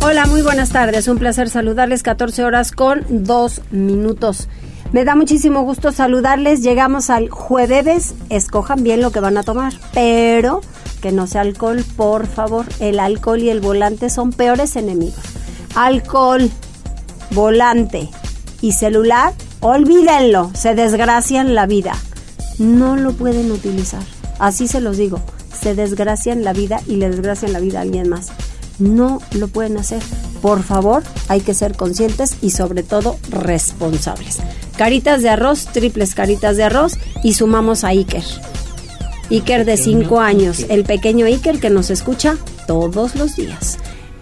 Hola, muy buenas tardes. Un placer saludarles. 14 horas con 2 minutos. Me da muchísimo gusto saludarles. Llegamos al jueves. Escojan bien lo que van a tomar, pero que no sea alcohol, por favor. El alcohol y el volante son peores enemigos. Alcohol, volante y celular, olvídenlo. Se desgracian la vida. No lo pueden utilizar. Así se los digo. Se desgracian la vida y le desgracian la vida a alguien más no lo pueden hacer. Por favor, hay que ser conscientes y sobre todo responsables. Caritas de arroz, triples caritas de arroz y sumamos a Iker. Iker de 5 años, el pequeño Iker que nos escucha todos los días.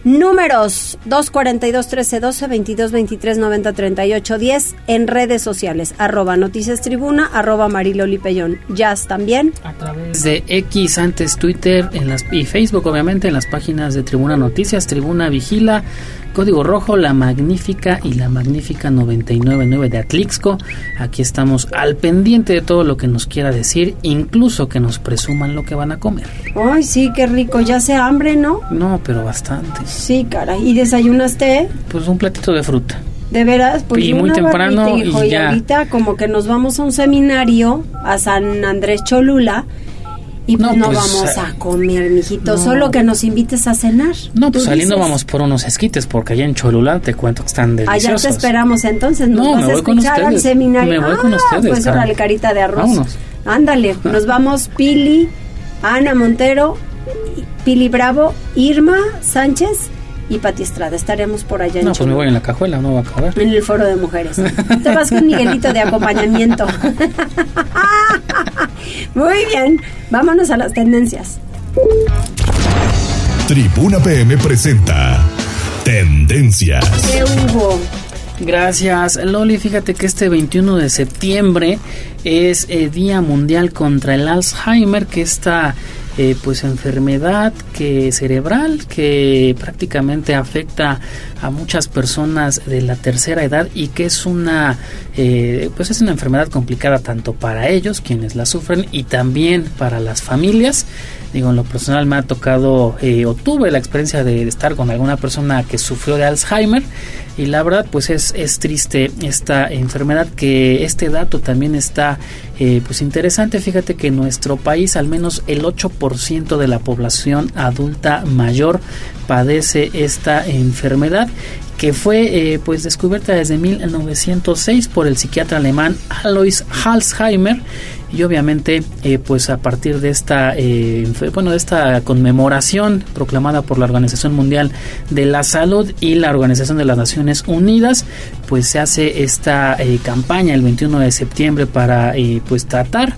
Números 242 13 12 22 23 90 38 10 en redes sociales arroba noticias tribuna arroba mariloli pellón jazz también. A través de X antes Twitter en las, y Facebook obviamente en las páginas de Tribuna Noticias Tribuna Vigila Código Rojo, La Magnífica y La Magnífica 999 de Atlixco. Aquí estamos al pendiente de todo lo que nos quiera decir, incluso que nos presuman lo que van a comer. Ay, sí, qué rico. Ya se hambre, ¿no? No, pero bastante. Sí, cara. ¿Y desayunaste? Pues un platito de fruta. De veras, pues y muy temprano y, y ya. ahorita como que nos vamos a un seminario a San Andrés Cholula y pues no, pues, vamos a comer, mijito, solo que nos invites a cenar. No, pues saliendo vamos por unos esquites, porque allá en Cholula te cuento que están deliciosos. Allá te esperamos entonces, nos no, vas me voy a escuchar con al seminario. Me voy ah, con ustedes. Pues órale, carita de arroz. Vámonos. Ándale, nos vamos Pili, Ana Montero, Pili Bravo, Irma Sánchez y Pati Estrada. Estaremos por allá en No, pues me voy en la cajuela, no va a acabar. En el foro de mujeres. Te vas con Miguelito de acompañamiento. Muy bien, vámonos a las tendencias. Tribuna PM presenta Tendencias. ¿Qué hubo? Gracias, Loli. Fíjate que este 21 de septiembre es el Día Mundial contra el Alzheimer, que esta eh, pues enfermedad que cerebral que prácticamente afecta a muchas personas de la tercera edad y que es una eh, pues es una enfermedad complicada tanto para ellos quienes la sufren y también para las familias. Digo en lo personal me ha tocado eh, o tuve la experiencia de estar con alguna persona que sufrió de Alzheimer y la verdad pues es, es triste esta enfermedad que este dato también está eh, pues interesante. Fíjate que en nuestro país al menos el 8% de la población adulta mayor padece esta enfermedad que fue eh, pues descubierta desde 1906 por el psiquiatra alemán Alois Alzheimer y obviamente eh, pues a partir de esta eh, bueno de esta conmemoración proclamada por la Organización Mundial de la Salud y la Organización de las Naciones Unidas pues se hace esta eh, campaña el 21 de septiembre para pues tratar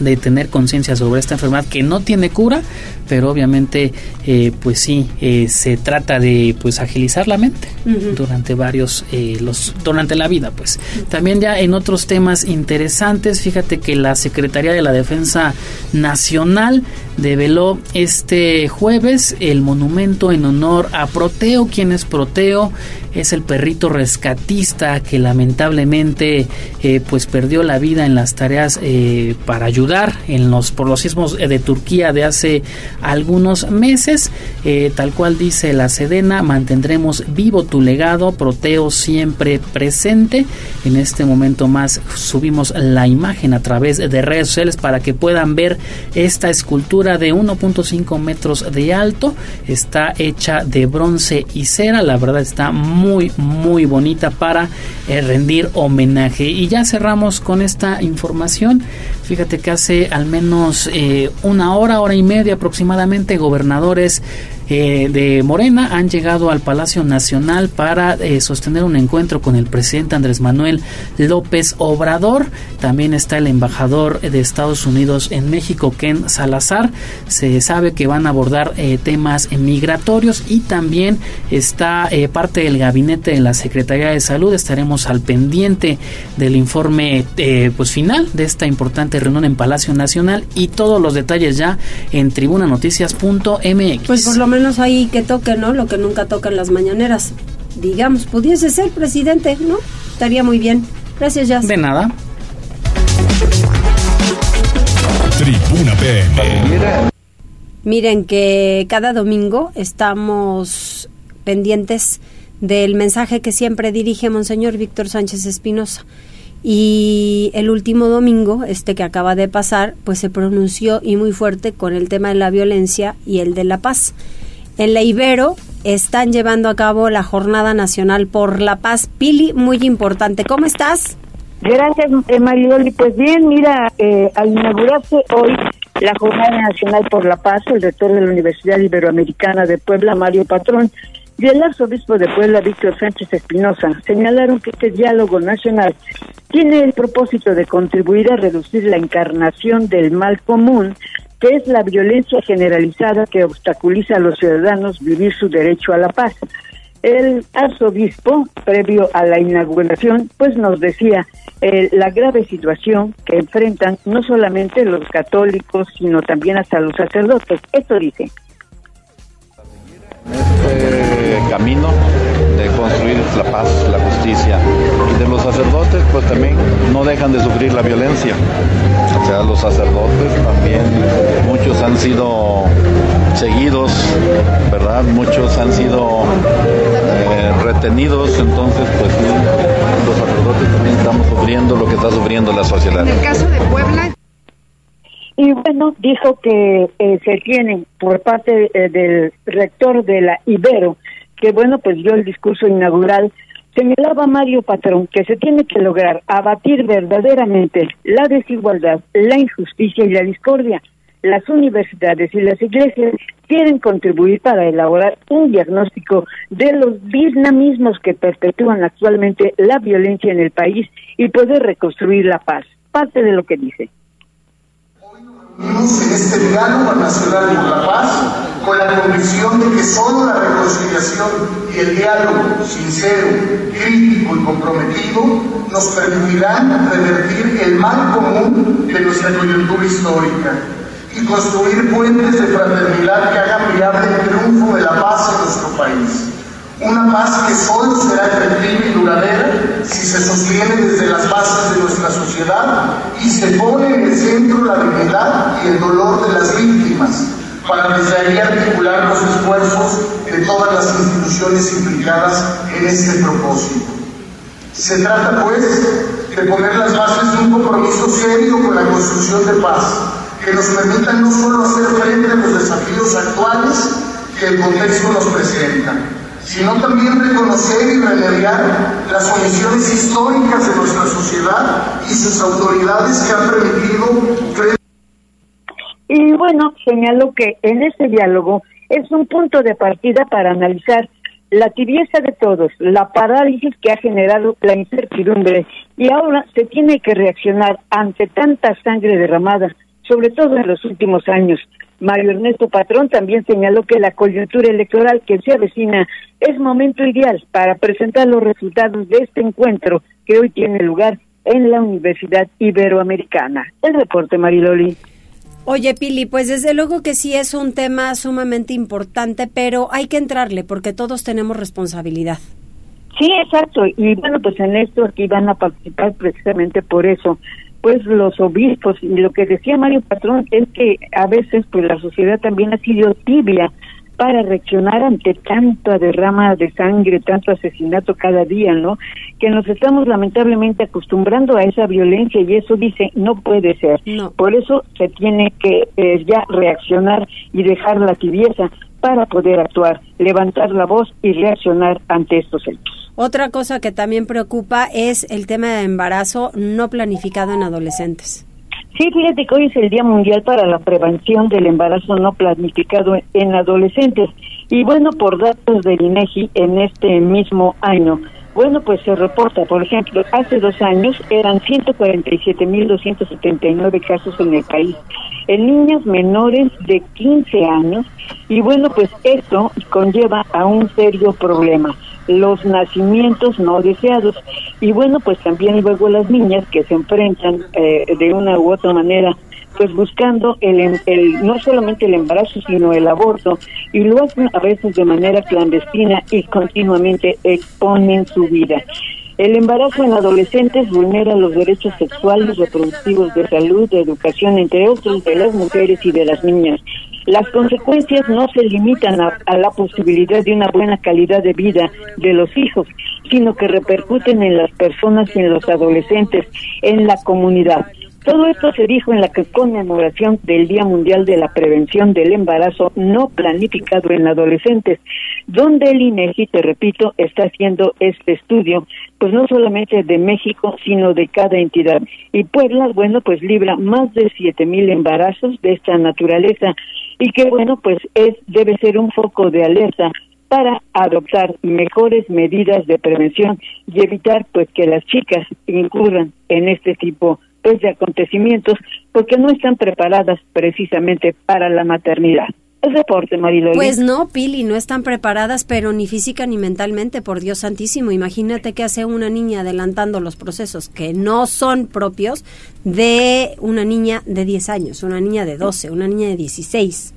de tener conciencia sobre esta enfermedad que no tiene cura pero obviamente eh, pues sí eh, se trata de pues agilizar la mente uh -huh. durante varios eh, los durante la vida pues uh -huh. también ya en otros temas interesantes fíjate que la Secretaría de la Defensa Nacional develó este jueves el monumento en honor a Proteo quien es Proteo es el perrito rescatista que lamentablemente pues perdió la vida en las tareas para ayudar en los por los sismos de Turquía de hace algunos meses. Eh, tal cual dice la Sedena mantendremos vivo tu legado Proteo siempre presente. En este momento más subimos la imagen a través de redes sociales para que puedan ver esta escultura de 1.5 metros de alto. Está hecha de bronce y cera. La verdad está muy muy bonita para eh, rendir homenaje. Y ya cerramos con esta información fíjate que hace al menos eh, una hora hora y media aproximadamente gobernadores eh, de Morena han llegado al Palacio Nacional para eh, sostener un encuentro con el presidente Andrés Manuel López Obrador. También está el embajador de Estados Unidos en México, Ken Salazar. Se sabe que van a abordar eh, temas migratorios y también está parte del gabinete de la Secretaría de Salud. Estaremos al pendiente del informe pues final de esta importante reunión en Palacio Nacional y todos los detalles ya en tribunanoticias.mx. Pues por lo menos ahí que toque, ¿no? Lo que nunca toca en las mañaneras. Digamos, pudiese ser presidente, ¿no? Estaría muy bien. Gracias, Jazz. De nada. Tribuna PM. Miren que cada domingo estamos pendientes del mensaje que siempre dirige Monseñor Víctor Sánchez Espinosa. Y el último domingo, este que acaba de pasar, pues se pronunció y muy fuerte con el tema de la violencia y el de la paz. En la Ibero están llevando a cabo la Jornada Nacional por la Paz. Pili, muy importante. ¿Cómo estás? Gracias, eh, Marioli. Pues bien, mira, eh, al inaugurarse hoy la Jornada Nacional por la Paz, el rector de la Universidad Iberoamericana de Puebla, Mario Patrón, y el arzobispo de Puebla, Víctor Sánchez Espinosa, señalaron que este diálogo nacional tiene el propósito de contribuir a reducir la encarnación del mal común, es la violencia generalizada que obstaculiza a los ciudadanos vivir su derecho a la paz. El arzobispo, previo a la inauguración, pues nos decía eh, la grave situación que enfrentan no solamente los católicos, sino también hasta los sacerdotes. Esto dice este camino de construir la paz, la justicia. Y de los sacerdotes, pues también no dejan de sufrir la violencia. O sea, los sacerdotes también, muchos han sido seguidos, ¿verdad? Muchos han sido eh, retenidos, entonces pues los sacerdotes también estamos sufriendo lo que está sufriendo la sociedad. En el caso de Puebla, y bueno, dijo que eh, se tiene por parte eh, del rector de la Ibero, que bueno, pues dio el discurso inaugural, señalaba Mario Patrón que se tiene que lograr abatir verdaderamente la desigualdad, la injusticia y la discordia. Las universidades y las iglesias quieren contribuir para elaborar un diagnóstico de los dinamismos que perpetúan actualmente la violencia en el país y poder reconstruir la paz. Parte de lo que dice en este diálogo nacional por la paz con la convicción de que solo la reconciliación y el diálogo sincero, crítico y comprometido nos permitirán revertir el mal común de nuestra coyuntura histórica y construir puentes de fraternidad que hagan viable el triunfo de la paz en nuestro país. Una paz que solo será efectiva y duradera si se sostiene desde las bases de nuestra sociedad y se pone en el centro la dignidad y el dolor de las víctimas, para desde ahí articular los esfuerzos de todas las instituciones implicadas en este propósito. Se trata, pues, de poner las bases de un compromiso serio con la construcción de paz, que nos permita no solo hacer frente a los desafíos actuales que el contexto nos presenta, sino también reconocer y remediar las omisiones históricas de nuestra sociedad y sus autoridades que han permitido... Y bueno, señaló que en este diálogo es un punto de partida para analizar la tibieza de todos, la parálisis que ha generado la incertidumbre y ahora se tiene que reaccionar ante tanta sangre derramada, sobre todo en los últimos años, Mario Ernesto Patrón también señaló que la coyuntura electoral que se avecina es momento ideal para presentar los resultados de este encuentro que hoy tiene lugar en la Universidad Iberoamericana. El reporte, Mariloli. Oye, Pili, pues desde luego que sí es un tema sumamente importante, pero hay que entrarle porque todos tenemos responsabilidad. Sí, exacto. Y bueno, pues en esto aquí van a participar precisamente por eso pues los obispos y lo que decía Mario Patrón es que a veces pues la sociedad también ha sido tibia para reaccionar ante tanta derrama de sangre, tanto asesinato cada día, ¿no? Que nos estamos lamentablemente acostumbrando a esa violencia y eso dice no puede ser. Por eso se tiene que eh, ya reaccionar y dejar la tibieza para poder actuar, levantar la voz y reaccionar ante estos hechos. Otra cosa que también preocupa es el tema de embarazo no planificado en adolescentes. Sí, fíjate que hoy es el Día Mundial para la Prevención del Embarazo No Planificado en Adolescentes. Y bueno, por datos del INEGI, en este mismo año, bueno, pues se reporta, por ejemplo, hace dos años eran 147.279 casos en el país, en niñas menores de 15 años, y bueno, pues esto conlleva a un serio problema los nacimientos no deseados. Y bueno, pues también luego las niñas que se enfrentan eh, de una u otra manera pues buscando el, em, el, no solamente el embarazo, sino el aborto, y lo hacen a veces de manera clandestina y continuamente exponen su vida. El embarazo en adolescentes vulnera los derechos sexuales, reproductivos, de salud, de educación, entre otros, de las mujeres y de las niñas. Las consecuencias no se limitan a, la posibilidad de una buena calidad de vida de los hijos, sino que repercuten en las personas y en los adolescentes, en la comunidad. Todo esto se dijo en la conmemoración del Día Mundial de la Prevención del Embarazo no planificado en adolescentes, donde el INEGI, te repito, está haciendo este estudio, pues no solamente de México, sino de cada entidad. Y Puebla, bueno, pues libra más de siete mil embarazos de esta naturaleza y que bueno, pues es debe ser un foco de alerta para adoptar mejores medidas de prevención y evitar pues que las chicas incurran en este tipo pues de acontecimientos porque no están preparadas precisamente para la maternidad. Pues no, Pili, no están preparadas, pero ni física ni mentalmente, por Dios santísimo. Imagínate que hace una niña adelantando los procesos que no son propios de una niña de 10 años, una niña de 12, una niña de 16.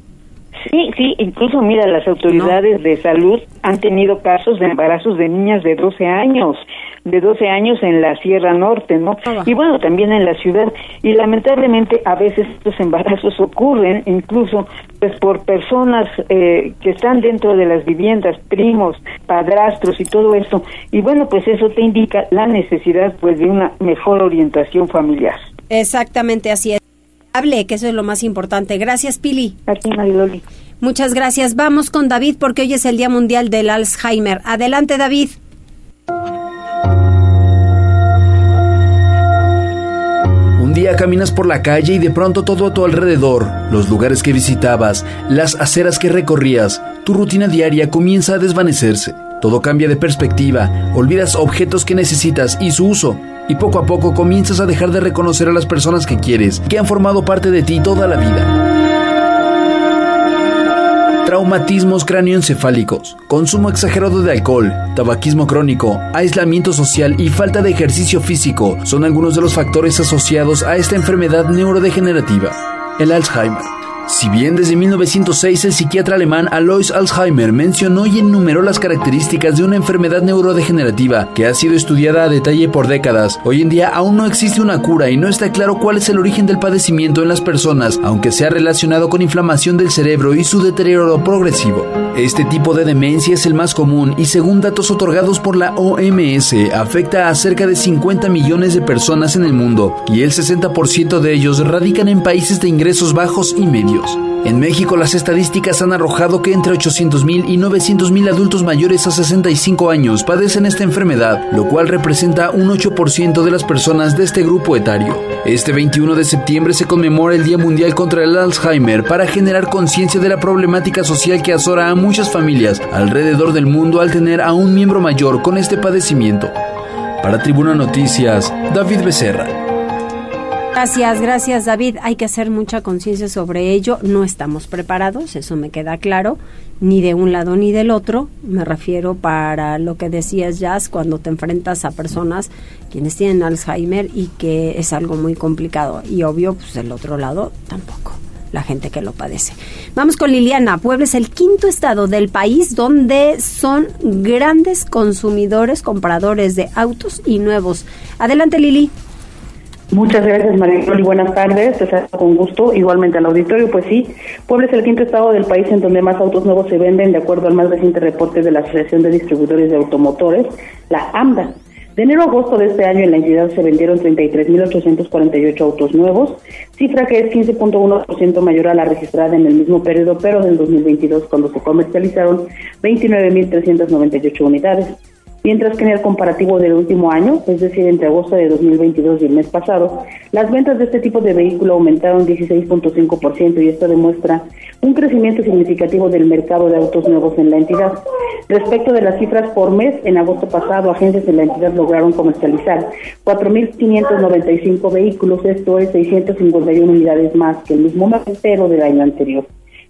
Sí, sí, incluso mira, las autoridades de salud han tenido casos de embarazos de niñas de 12 años, de 12 años en la Sierra Norte, ¿no? Y bueno, también en la ciudad. Y lamentablemente a veces estos embarazos ocurren incluso pues por personas eh, que están dentro de las viviendas, primos, padrastros y todo eso. Y bueno, pues eso te indica la necesidad pues de una mejor orientación familiar. Exactamente así es que eso es lo más importante. Gracias, Pili. Mariloli. Muchas gracias. Vamos con David porque hoy es el Día Mundial del Alzheimer. Adelante, David. Un día caminas por la calle y de pronto todo a tu alrededor, los lugares que visitabas, las aceras que recorrías, tu rutina diaria comienza a desvanecerse. Todo cambia de perspectiva, olvidas objetos que necesitas y su uso y poco a poco comienzas a dejar de reconocer a las personas que quieres, que han formado parte de ti toda la vida. Traumatismos cráneoencefálicos, consumo exagerado de alcohol, tabaquismo crónico, aislamiento social y falta de ejercicio físico son algunos de los factores asociados a esta enfermedad neurodegenerativa, el Alzheimer. Si bien desde 1906 el psiquiatra alemán Alois Alzheimer mencionó y enumeró las características de una enfermedad neurodegenerativa que ha sido estudiada a detalle por décadas, hoy en día aún no existe una cura y no está claro cuál es el origen del padecimiento en las personas, aunque sea relacionado con inflamación del cerebro y su deterioro progresivo. Este tipo de demencia es el más común y según datos otorgados por la OMS afecta a cerca de 50 millones de personas en el mundo y el 60% de ellos radican en países de ingresos bajos y medios. En México las estadísticas han arrojado que entre 800.000 y 900.000 adultos mayores a 65 años padecen esta enfermedad, lo cual representa un 8% de las personas de este grupo etario. Este 21 de septiembre se conmemora el Día Mundial contra el Alzheimer para generar conciencia de la problemática social que azora a muchas familias alrededor del mundo al tener a un miembro mayor con este padecimiento. Para Tribuna Noticias, David Becerra. Gracias, gracias David. Hay que hacer mucha conciencia sobre ello. No estamos preparados, eso me queda claro, ni de un lado ni del otro. Me refiero para lo que decías, Jazz, cuando te enfrentas a personas quienes tienen Alzheimer y que es algo muy complicado. Y obvio, pues del otro lado tampoco la gente que lo padece. Vamos con Liliana. Puebla es el quinto estado del país donde son grandes consumidores, compradores de autos y nuevos. Adelante, Lili. Muchas gracias, María y Buenas tardes. Te saludo con gusto. Igualmente al auditorio, pues sí, Puebla es el quinto estado del país en donde más autos nuevos se venden, de acuerdo al más reciente reporte de la Asociación de Distribuidores de Automotores, la AMDA. De enero a agosto de este año en la entidad se vendieron 33.848 autos nuevos, cifra que es 15.1% mayor a la registrada en el mismo periodo, pero del 2022 cuando se comercializaron 29.398 unidades. Mientras que en el comparativo del último año, es decir, entre agosto de 2022 y el mes pasado, las ventas de este tipo de vehículo aumentaron 16.5% y esto demuestra un crecimiento significativo del mercado de autos nuevos en la entidad. Respecto de las cifras por mes, en agosto pasado, agencias de la entidad lograron comercializar 4.595 vehículos, esto es 651 unidades más que el mismo mes del año anterior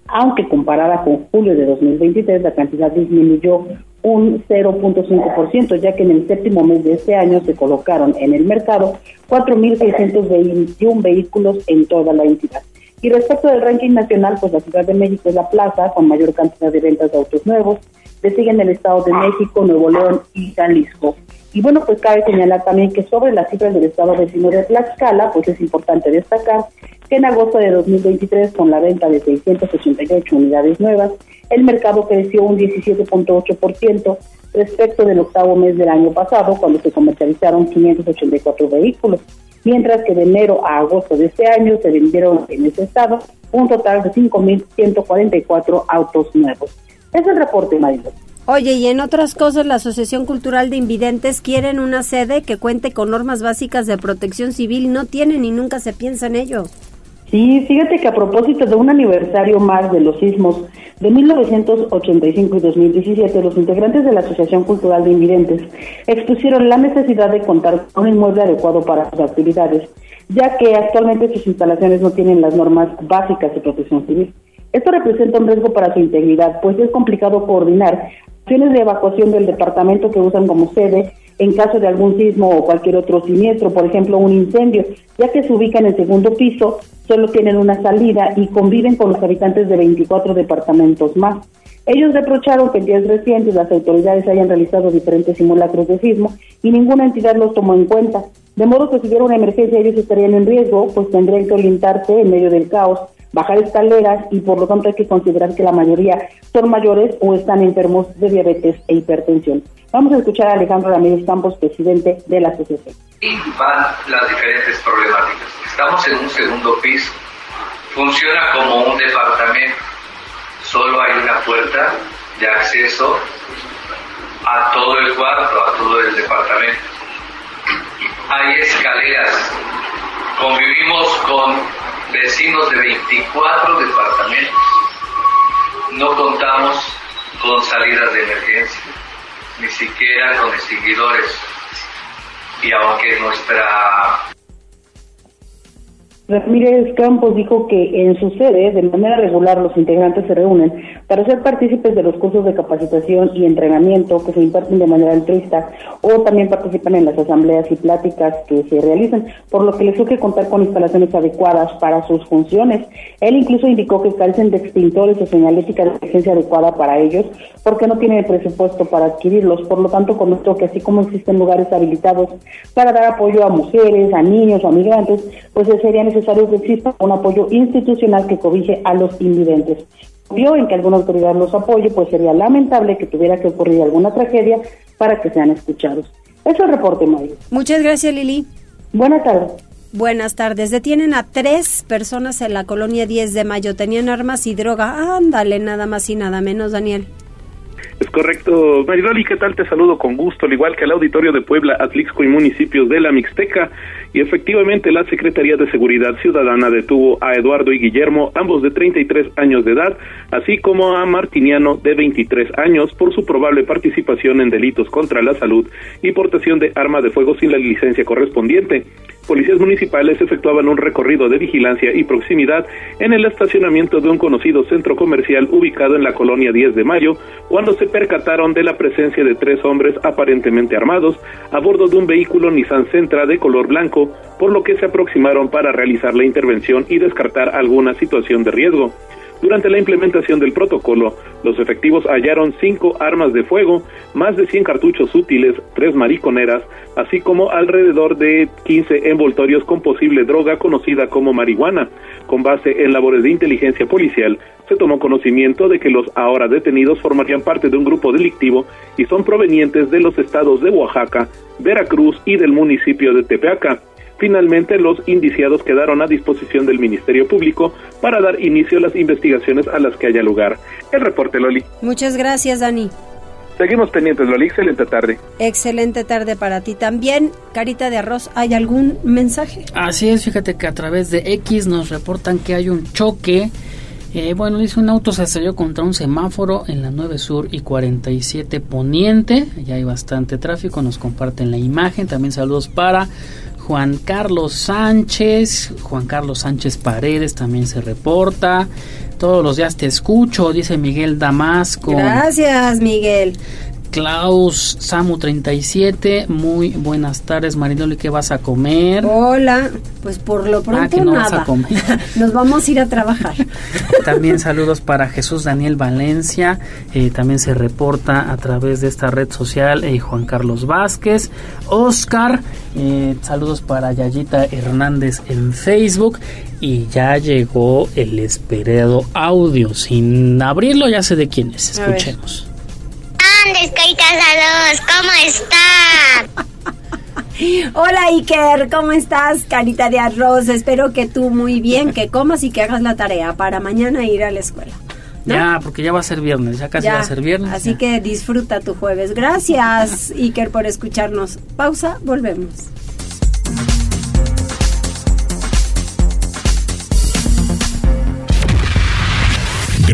aunque comparada con julio de 2023 la cantidad disminuyó un 0.5%, ya que en el séptimo mes de este año se colocaron en el mercado 4.621 vehículos en toda la entidad. Y respecto del ranking nacional, pues la Ciudad de México es la plaza con mayor cantidad de ventas de autos nuevos, le siguen el Estado de México, Nuevo León y Jalisco. Y bueno, pues cabe señalar también que sobre las cifras del Estado vecino de Tlaxcala, pues es importante destacar que en agosto de 2023, con la venta de 688 unidades nuevas, el mercado creció un 17.8% respecto del octavo mes del año pasado, cuando se comercializaron 584 vehículos, mientras que de enero a agosto de este año se vendieron en ese estado un total de 5.144 autos nuevos. Es el reporte, Marilo. Oye, y en otras cosas, la Asociación Cultural de Invidentes quieren una sede que cuente con normas básicas de protección civil. No tienen y nunca se piensa en ello. Sí, fíjate que a propósito de un aniversario más de los sismos de 1985 y 2017, los integrantes de la Asociación Cultural de Invidentes expusieron la necesidad de contar con un inmueble adecuado para sus actividades, ya que actualmente sus instalaciones no tienen las normas básicas de protección civil. Esto representa un riesgo para su integridad, pues es complicado coordinar acciones de evacuación del departamento que usan como sede en caso de algún sismo o cualquier otro siniestro, por ejemplo un incendio, ya que se ubica en el segundo piso, solo tienen una salida y conviven con los habitantes de 24 departamentos más. Ellos reprocharon que en días recientes las autoridades hayan realizado diferentes simulacros de sismo y ninguna entidad los tomó en cuenta. De modo que si hubiera una emergencia ellos estarían en riesgo, pues tendrían que orientarse en medio del caos, bajar escaleras y por lo tanto hay que considerar que la mayoría son mayores o están enfermos de diabetes e hipertensión. Vamos a escuchar a Alejandro Ramírez Campos, presidente de la asociación. Y van las diferentes problemáticas. Estamos en un segundo piso. Funciona como un departamento. Solo hay una puerta de acceso a todo el cuarto, a todo el departamento. Hay escaleras. Convivimos con vecinos de 24 departamentos. No contamos con salidas de emergencia ni siquiera con extinguidores. Y aunque nuestra Ramírez Campos dijo que en su sede, de manera regular, los integrantes se reúnen para ser partícipes de los cursos de capacitación y entrenamiento que se imparten de manera altruista o también participan en las asambleas y pláticas que se realizan, por lo que les surge contar con instalaciones adecuadas para sus funciones. Él incluso indicó que calcen de extintores o señalética de emergencia adecuada para ellos, porque no tienen el presupuesto para adquirirlos. Por lo tanto, comentó que así como existen lugares habilitados para dar apoyo a mujeres, a niños a migrantes, pues serían necesario que exista un apoyo institucional que cobije a los invidentes. Vio en que alguna autoridad los apoye, pues sería lamentable que tuviera que ocurrir alguna tragedia para que sean escuchados. Eso es el reporte, Mario. Muchas gracias, Lili. Buenas tardes. Buenas tardes. Detienen a tres personas en la colonia 10 de mayo. Tenían armas y droga. Ándale, nada más y nada menos, Daniel. Es correcto, Maridoli, ¿qué tal? Te saludo con gusto, al igual que al auditorio de Puebla, Atlixco y municipios de la Mixteca. Y efectivamente, la Secretaría de Seguridad Ciudadana detuvo a Eduardo y Guillermo, ambos de 33 años de edad, así como a Martiniano, de 23 años, por su probable participación en delitos contra la salud y portación de arma de fuego sin la licencia correspondiente policías municipales efectuaban un recorrido de vigilancia y proximidad en el estacionamiento de un conocido centro comercial ubicado en la colonia 10 de Mayo, cuando se percataron de la presencia de tres hombres aparentemente armados a bordo de un vehículo Nissan Sentra de color blanco, por lo que se aproximaron para realizar la intervención y descartar alguna situación de riesgo. Durante la implementación del protocolo, los efectivos hallaron cinco armas de fuego, más de 100 cartuchos útiles, tres mariconeras, así como alrededor de 15 envoltorios con posible droga conocida como marihuana. Con base en labores de inteligencia policial, se tomó conocimiento de que los ahora detenidos formarían parte de un grupo delictivo y son provenientes de los estados de Oaxaca, Veracruz y del municipio de Tepeaca. Finalmente, los indiciados quedaron a disposición del Ministerio Público para dar inicio a las investigaciones a las que haya lugar. El reporte, Loli. Muchas gracias, Dani. Seguimos pendientes, Loli. Excelente tarde. Excelente tarde para ti también. Carita de arroz, ¿hay algún mensaje? Así es, fíjate que a través de X nos reportan que hay un choque. Eh, bueno, dice un auto se estrelló contra un semáforo en la 9 Sur y 47 Poniente. Ya hay bastante tráfico, nos comparten la imagen. También saludos para Juan Carlos Sánchez. Juan Carlos Sánchez Paredes también se reporta. Todos los días te escucho, dice Miguel Damasco. Gracias, Miguel. Klaus Samu 37, muy buenas tardes Marinoli, ¿qué vas a comer? Hola, pues por lo pronto ah, que no nada. Vas a comer. Nos vamos a ir a trabajar. también saludos para Jesús Daniel Valencia, eh, también se reporta a través de esta red social eh, Juan Carlos Vázquez, Oscar, eh, saludos para Yayita Hernández en Facebook y ya llegó el esperado audio. Sin abrirlo ya sé de quién es. Escuchemos. Andes, caritas ¿cómo están? Hola Iker, ¿cómo estás? Carita de arroz, espero que tú muy bien, que comas y que hagas la tarea para mañana ir a la escuela. ¿no? Ya, porque ya va a ser viernes, ya casi ya, va a ser viernes. Así ya. que disfruta tu jueves. Gracias Iker por escucharnos. Pausa, volvemos.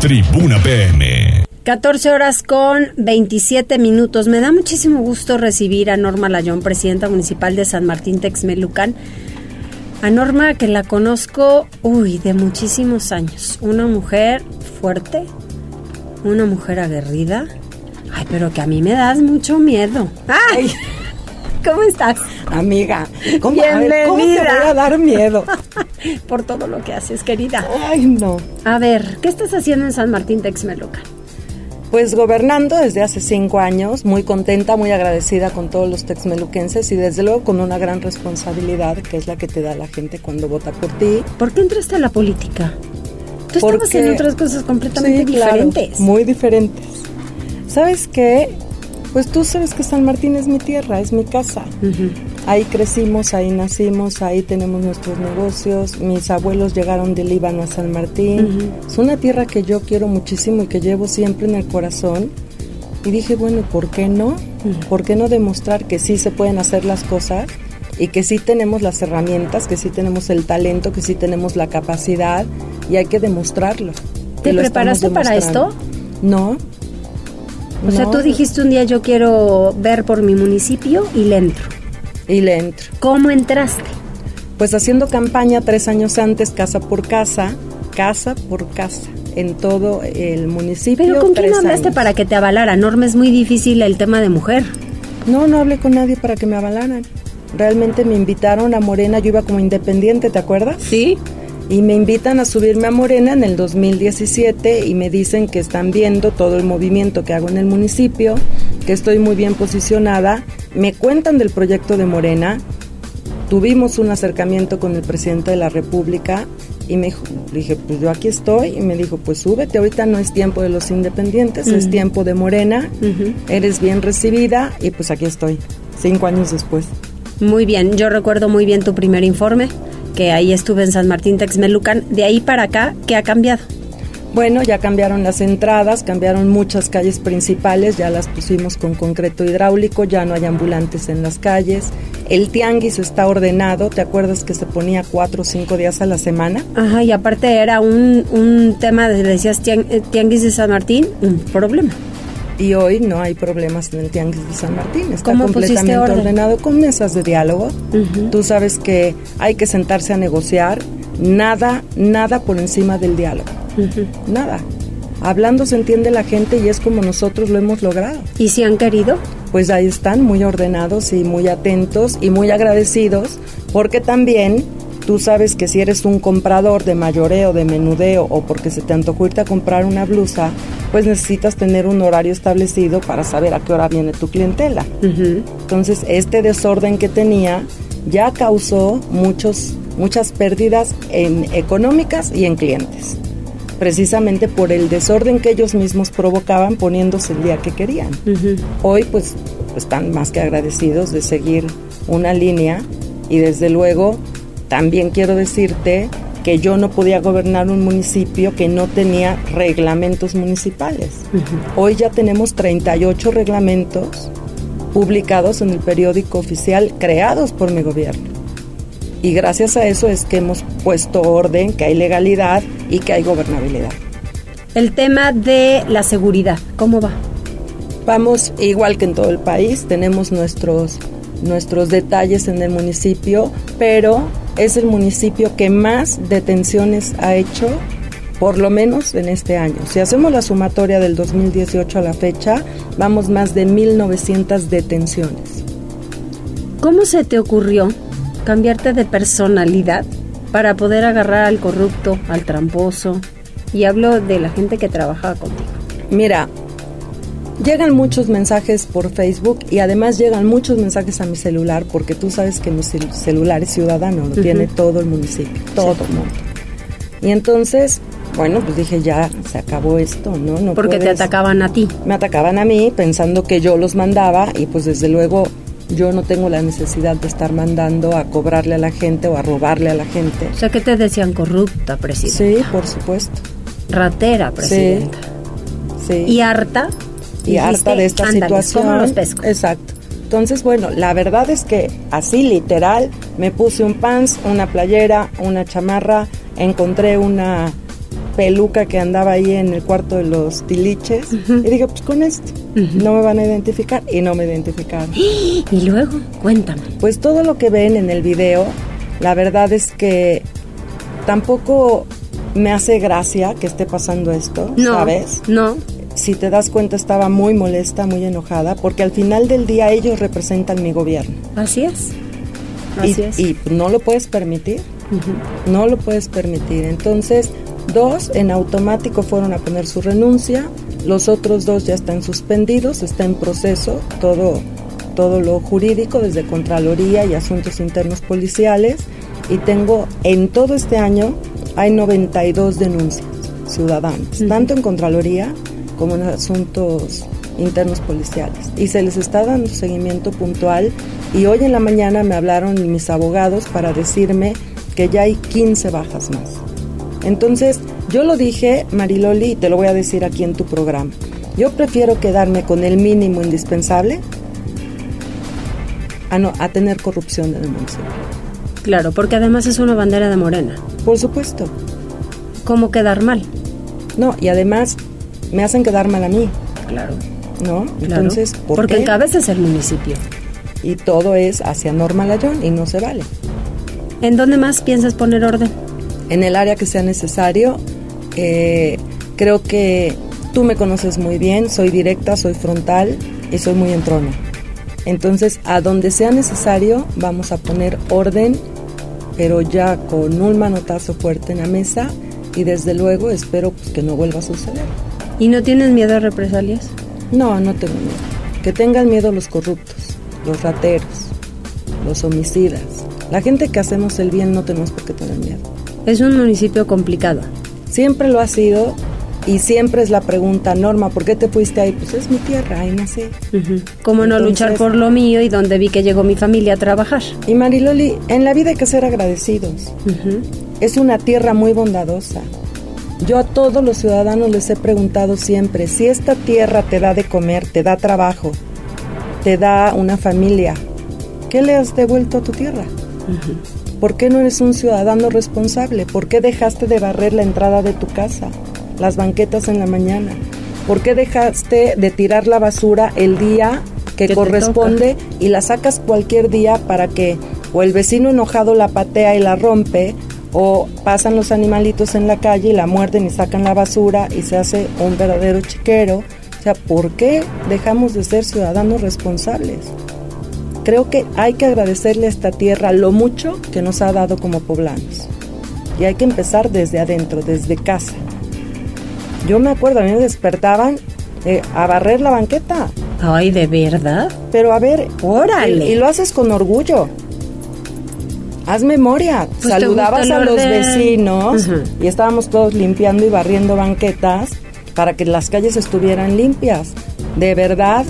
Tribuna PM. 14 horas con 27 minutos. Me da muchísimo gusto recibir a Norma Layón, presidenta municipal de San Martín Texmelucan. A Norma que la conozco, uy, de muchísimos años. Una mujer fuerte, una mujer aguerrida. Ay, pero que a mí me das mucho miedo. ¡Ay! ¿Cómo estás? Amiga, ¿cómo, Bienvenida. A ver, ¿cómo te voy a dar miedo? Por todo lo que haces, querida. Ay, no. A ver, ¿qué estás haciendo en San Martín Texmelucan? Pues gobernando desde hace cinco años, muy contenta, muy agradecida con todos los texmeluquenses y desde luego con una gran responsabilidad que es la que te da la gente cuando vota por ti. ¿Por qué entraste a la política? Tú Porque, estabas en otras cosas completamente sí, claro, diferentes. muy diferentes. ¿Sabes qué? Pues tú sabes que San Martín es mi tierra, es mi casa. Uh -huh. Ahí crecimos, ahí nacimos, ahí tenemos nuestros negocios. Mis abuelos llegaron del Líbano a San Martín. Uh -huh. Es una tierra que yo quiero muchísimo y que llevo siempre en el corazón. Y dije, bueno, ¿por qué no? Uh -huh. ¿Por qué no demostrar que sí se pueden hacer las cosas? Y que sí tenemos las herramientas, que sí tenemos el talento, que sí tenemos la capacidad y hay que demostrarlo. ¿Te preparaste para esto? No, o sea, tú dijiste un día yo quiero ver por mi municipio y le entro. Y le entro. ¿Cómo entraste? Pues haciendo campaña tres años antes, casa por casa, casa por casa, en todo el municipio. ¿Pero con quién hablaste años. para que te avalara? Norma, es muy difícil el tema de mujer. No, no hablé con nadie para que me avalaran. Realmente me invitaron a Morena, yo iba como independiente, ¿te acuerdas? Sí. Y me invitan a subirme a Morena en el 2017 y me dicen que están viendo todo el movimiento que hago en el municipio, que estoy muy bien posicionada. Me cuentan del proyecto de Morena. Tuvimos un acercamiento con el presidente de la República y me dijo, dije, pues yo aquí estoy. Y me dijo, pues súbete, ahorita no es tiempo de los independientes, uh -huh. es tiempo de Morena. Uh -huh. Eres bien recibida y pues aquí estoy, cinco años después. Muy bien, yo recuerdo muy bien tu primer informe que ahí estuve en San Martín Texmelucan. De ahí para acá, ¿qué ha cambiado? Bueno, ya cambiaron las entradas, cambiaron muchas calles principales, ya las pusimos con concreto hidráulico, ya no hay ambulantes en las calles. El tianguis está ordenado, ¿te acuerdas que se ponía cuatro o cinco días a la semana? Ajá, y aparte era un, un tema, de, decías tianguis de San Martín, un problema y hoy no hay problemas en el Tianguis de San Martín. Está ¿Cómo completamente orden? ordenado con mesas de diálogo. Uh -huh. Tú sabes que hay que sentarse a negociar. Nada, nada por encima del diálogo. Uh -huh. Nada. Hablando se entiende la gente y es como nosotros lo hemos logrado. ¿Y si han querido? Pues ahí están, muy ordenados y muy atentos y muy agradecidos, porque también Tú sabes que si eres un comprador de mayoreo, de menudeo o porque se te antojó irte a comprar una blusa, pues necesitas tener un horario establecido para saber a qué hora viene tu clientela. Entonces, este desorden que tenía ya causó muchos, muchas pérdidas en económicas y en clientes precisamente por el desorden que ellos mismos provocaban poniéndose el día que querían. Hoy pues están más que agradecidos de seguir una línea y desde luego también quiero decirte que yo no podía gobernar un municipio que no tenía reglamentos municipales. Hoy ya tenemos 38 reglamentos publicados en el periódico oficial creados por mi gobierno. Y gracias a eso es que hemos puesto orden, que hay legalidad y que hay gobernabilidad. El tema de la seguridad, ¿cómo va? Vamos igual que en todo el país, tenemos nuestros, nuestros detalles en el municipio, pero es el municipio que más detenciones ha hecho, por lo menos en este año. Si hacemos la sumatoria del 2018 a la fecha, vamos más de 1.900 detenciones. ¿Cómo se te ocurrió cambiarte de personalidad para poder agarrar al corrupto, al tramposo. Y hablo de la gente que trabajaba contigo. Mira, llegan muchos mensajes por Facebook y además llegan muchos mensajes a mi celular porque tú sabes que mi celular es ciudadano, lo tiene todo el municipio, todo el mundo. Y entonces, bueno, pues dije, ya se acabó esto, ¿no? no porque te atacaban a ti. Me atacaban a mí pensando que yo los mandaba y pues desde luego yo no tengo la necesidad de estar mandando a cobrarle a la gente o a robarle a la gente. O sea, ¿qué te decían? Corrupta, presidenta. Sí, por supuesto. Ratera, presidenta. Sí. ¿Y harta? Y harta de esta situación. los pesco. Exacto. Entonces, bueno, la verdad es que así literal me puse un pants, una playera, una chamarra, encontré una peluca que andaba ahí en el cuarto de los tiliches. Y dije, pues con esto no me van a identificar. Y no me identificaron. Y luego, cuéntame. Pues todo lo que ven en el video, la verdad es que tampoco me hace gracia que esté pasando esto, no, ¿sabes? No. Si te das cuenta, estaba muy molesta, muy enojada, porque al final del día ellos representan mi gobierno. Así es. Así y, es. y no lo puedes permitir. No lo puedes permitir. Entonces, Dos en automático fueron a poner su renuncia, los otros dos ya están suspendidos, está en proceso todo, todo lo jurídico desde Contraloría y Asuntos Internos Policiales y tengo en todo este año hay 92 denuncias ciudadanas, tanto en Contraloría como en Asuntos Internos Policiales y se les está dando seguimiento puntual y hoy en la mañana me hablaron mis abogados para decirme que ya hay 15 bajas más. Entonces, yo lo dije, Mariloli, y te lo voy a decir aquí en tu programa. Yo prefiero quedarme con el mínimo indispensable a, no, a tener corrupción en el municipio. Claro, porque además es una bandera de Morena. Por supuesto. ¿Cómo quedar mal? No, y además me hacen quedar mal a mí. Claro. ¿No? Entonces, ¿por Porque qué? es el municipio. Y todo es hacia Norma Layón y no se vale. ¿En dónde más piensas poner orden? en el área que sea necesario. Eh, creo que tú me conoces muy bien, soy directa, soy frontal y soy muy entrona. Entonces, a donde sea necesario, vamos a poner orden, pero ya con un manotazo fuerte en la mesa y desde luego espero pues, que no vuelva a suceder. ¿Y no tienes miedo a represalias? No, no tengo miedo. Que tengan miedo los corruptos, los rateros, los homicidas. La gente que hacemos el bien no tenemos por qué tener miedo. Es un municipio complicado. Siempre lo ha sido y siempre es la pregunta, Norma, ¿por qué te fuiste ahí? Pues es mi tierra, ahí nací. ¿Cómo no luchar por lo mío y donde vi que llegó mi familia a trabajar? Y Mariloli, en la vida hay que ser agradecidos. Es una tierra muy bondadosa. Yo a todos los ciudadanos les he preguntado siempre, si esta tierra te da de comer, te da trabajo, te da una familia, ¿qué le has devuelto a tu tierra? ¿Por qué no eres un ciudadano responsable? ¿Por qué dejaste de barrer la entrada de tu casa, las banquetas en la mañana? ¿Por qué dejaste de tirar la basura el día que corresponde y la sacas cualquier día para que o el vecino enojado la patea y la rompe o pasan los animalitos en la calle y la muerden y sacan la basura y se hace un verdadero chiquero? O sea, ¿por qué dejamos de ser ciudadanos responsables? creo que hay que agradecerle a esta tierra lo mucho que nos ha dado como poblanos. Y hay que empezar desde adentro, desde casa. Yo me acuerdo, a mí me despertaban eh, a barrer la banqueta. Ay, ¿de verdad? Pero a ver, órale. Y, y lo haces con orgullo. Haz memoria. Pues Saludabas a los vecinos Ujú. y estábamos todos limpiando y barriendo banquetas para que las calles estuvieran limpias. De verdad,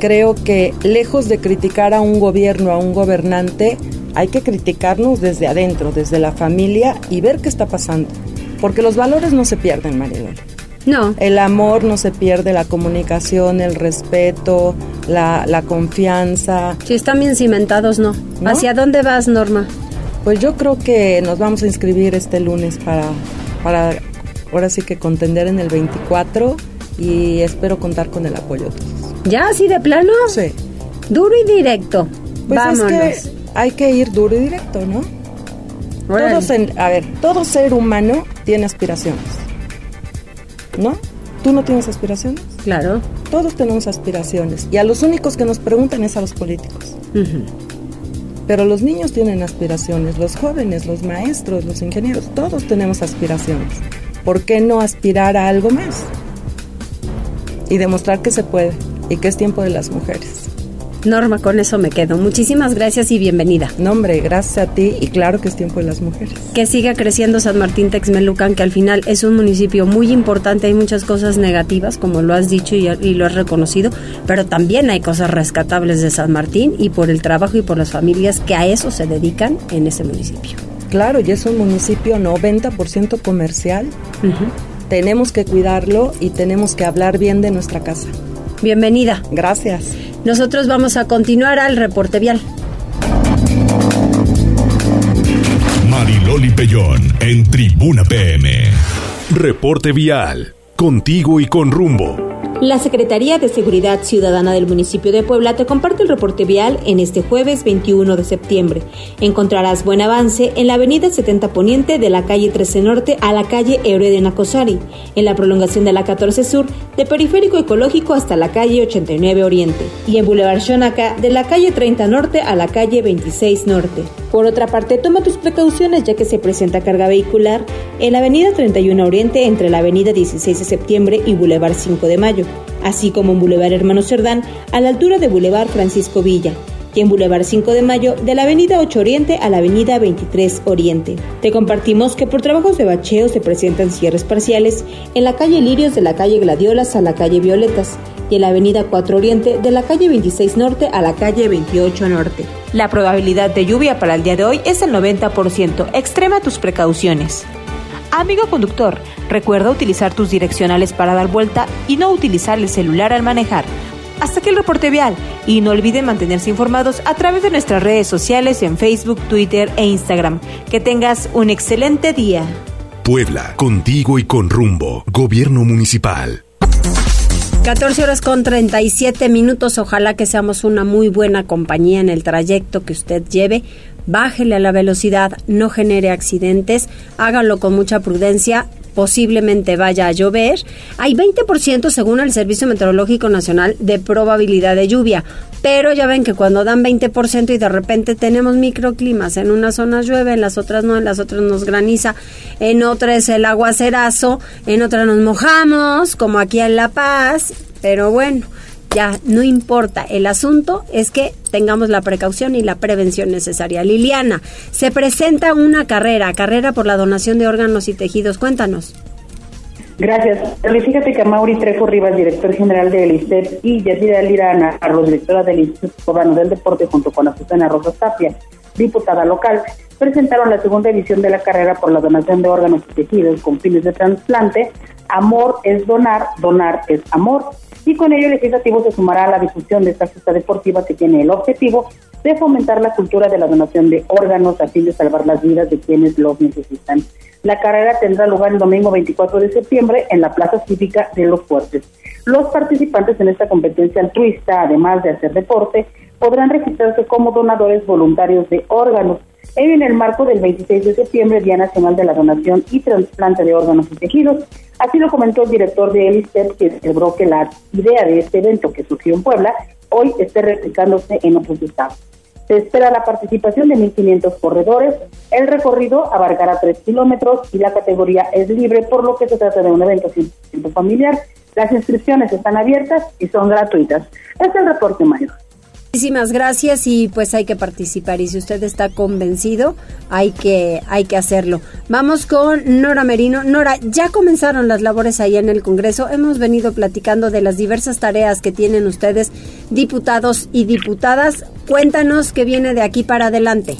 creo que lejos de criticar a un gobierno, a un gobernante, hay que criticarnos desde adentro, desde la familia y ver qué está pasando. Porque los valores no se pierden, Marilol. No. El amor no se pierde, la comunicación, el respeto, la, la confianza. Si están bien cimentados, no. ¿No? ¿Hacia dónde vas, Norma? Pues yo creo que nos vamos a inscribir este lunes para, para ahora sí que contender en el 24 y espero contar con el apoyo de todos. ¿Ya así de plano? Sí. Duro y directo. Pues Vámonos. es que hay que ir duro y directo, ¿no? Todos en- a ver, todo ser humano tiene aspiraciones. ¿No? ¿Tú no tienes aspiraciones? Claro. Todos tenemos aspiraciones. Y a los únicos que nos preguntan es a los políticos. Ujú. Pero los niños tienen aspiraciones, los jóvenes, los maestros, los ingenieros, todos tenemos aspiraciones. ¿Por qué no aspirar a algo más? Y demostrar que se puede y que es tiempo de las mujeres. Norma, con eso me quedo. Muchísimas gracias y bienvenida. No, hombre, gracias a ti y claro que es tiempo de las mujeres. Que siga creciendo San Martín Texmelucan, que al final es un municipio muy importante. Hay muchas cosas negativas, como lo has dicho y, y lo has reconocido, pero también hay cosas rescatables de San Martín y por el trabajo y por las familias que a eso se dedican en ese municipio. Claro, y es un municipio 90% comercial. Tenemos que cuidarlo y tenemos que hablar bien de nuestra casa. Bienvenida. Gracias. Nosotros vamos a continuar al reporte vial. Mariloli Pellón en Tribuna PM. Reporte vial. Contigo y con rumbo. La Secretaría de Seguridad Ciudadana del municipio de Puebla te comparte el reporte vial en este jueves 21 de septiembre. Encontrarás buen avance en la avenida 70 Poniente de la calle 13 Norte a la calle Héroe de Nacosari, en la prolongación de la 14 Sur de Periférico Ecológico hasta la calle 89 Oriente y en Boulevard Xonaca de la calle 30 Norte a la calle 26 Norte. Por otra parte, toma tus precauciones ya que se presenta carga vehicular en la avenida 31 Oriente entre la avenida 16 de septiembre y Boulevard 5 de Mayo, así como en Boulevard Hermano Cerdán a la altura de Boulevard Francisco Villa y en Boulevard 5 de Mayo de la avenida 8 Oriente a la avenida 23 Oriente. Te compartimos que por trabajos de bacheo se presentan cierres parciales en la calle Lirios de la calle Gladiolas a la calle Violetas y en la avenida 4 Oriente de la calle 26 Norte a la calle 28 Norte. La probabilidad de lluvia para el día de hoy es el 90%. Extrema tus precauciones. Amigo conductor, recuerda utilizar tus direccionales para dar vuelta y no utilizar el celular al manejar. Hasta aquí el reporte vial y no olviden mantenerse informados a través de nuestras redes sociales en Facebook, Twitter e Instagram. Que tengas un excelente día. Puebla, contigo y con rumbo. Gobierno municipal. 14 horas con 37 minutos. Ojalá que seamos una muy buena compañía en el trayecto que usted lleve. Bájele a la velocidad, no genere accidentes, hágalo con mucha prudencia. Posiblemente vaya a llover. Hay 20% según el Servicio Meteorológico Nacional de probabilidad de lluvia. Pero ya ven que cuando dan 20% y de repente tenemos microclimas, en unas zonas llueve, en las otras no, en las otras nos graniza, en otras el aguacerazo, en otras nos mojamos, como aquí en La Paz. Pero bueno, ya no importa. El asunto es que tengamos la precaución y la prevención necesaria. Liliana, se presenta una carrera, carrera por la donación de órganos y tejidos. Cuéntanos. Gracias. Pero Fíjate que Mauri Trejo Rivas, director general del ISTEP, y Yadira Lira Navarro, directora del Instituto Cubano del Deporte, junto con Azucena Rosa Tapia, diputada local, presentaron la segunda edición de la carrera por la donación de órganos y tejidos con fines de trasplante. Amor es donar, donar es amor. Y con ello el legislativo se sumará a la difusión de esta fiesta deportiva que tiene el objetivo de fomentar la cultura de la donación de órganos a fin de salvar las vidas de quienes los necesitan. La carrera tendrá lugar el domingo 24 de septiembre en la Plaza Cívica de Los Fuertes. Los participantes en esta competencia altruista, además de hacer deporte, podrán registrarse como donadores voluntarios de órganos. En el marco del 26 de septiembre, Día Nacional de la Donación y Trasplante de Órganos y Tejidos. Así lo comentó el director de Elistep, que celebró que la idea de este evento que surgió en Puebla hoy esté replicándose en otros estados. Se espera la participación de 1.500 corredores. El recorrido abarcará 3 kilómetros y la categoría es libre, por lo que se trata de un evento 100% familiar. Las inscripciones están abiertas y son gratuitas. Es el reporte mayor. Muchísimas gracias y pues hay que participar y si usted está convencido hay que hay que hacerlo. Vamos con Nora Merino. Nora, ya comenzaron las labores ahí en el Congreso. Hemos venido platicando de las diversas tareas que tienen ustedes diputados y diputadas. Cuéntanos qué viene de aquí para adelante.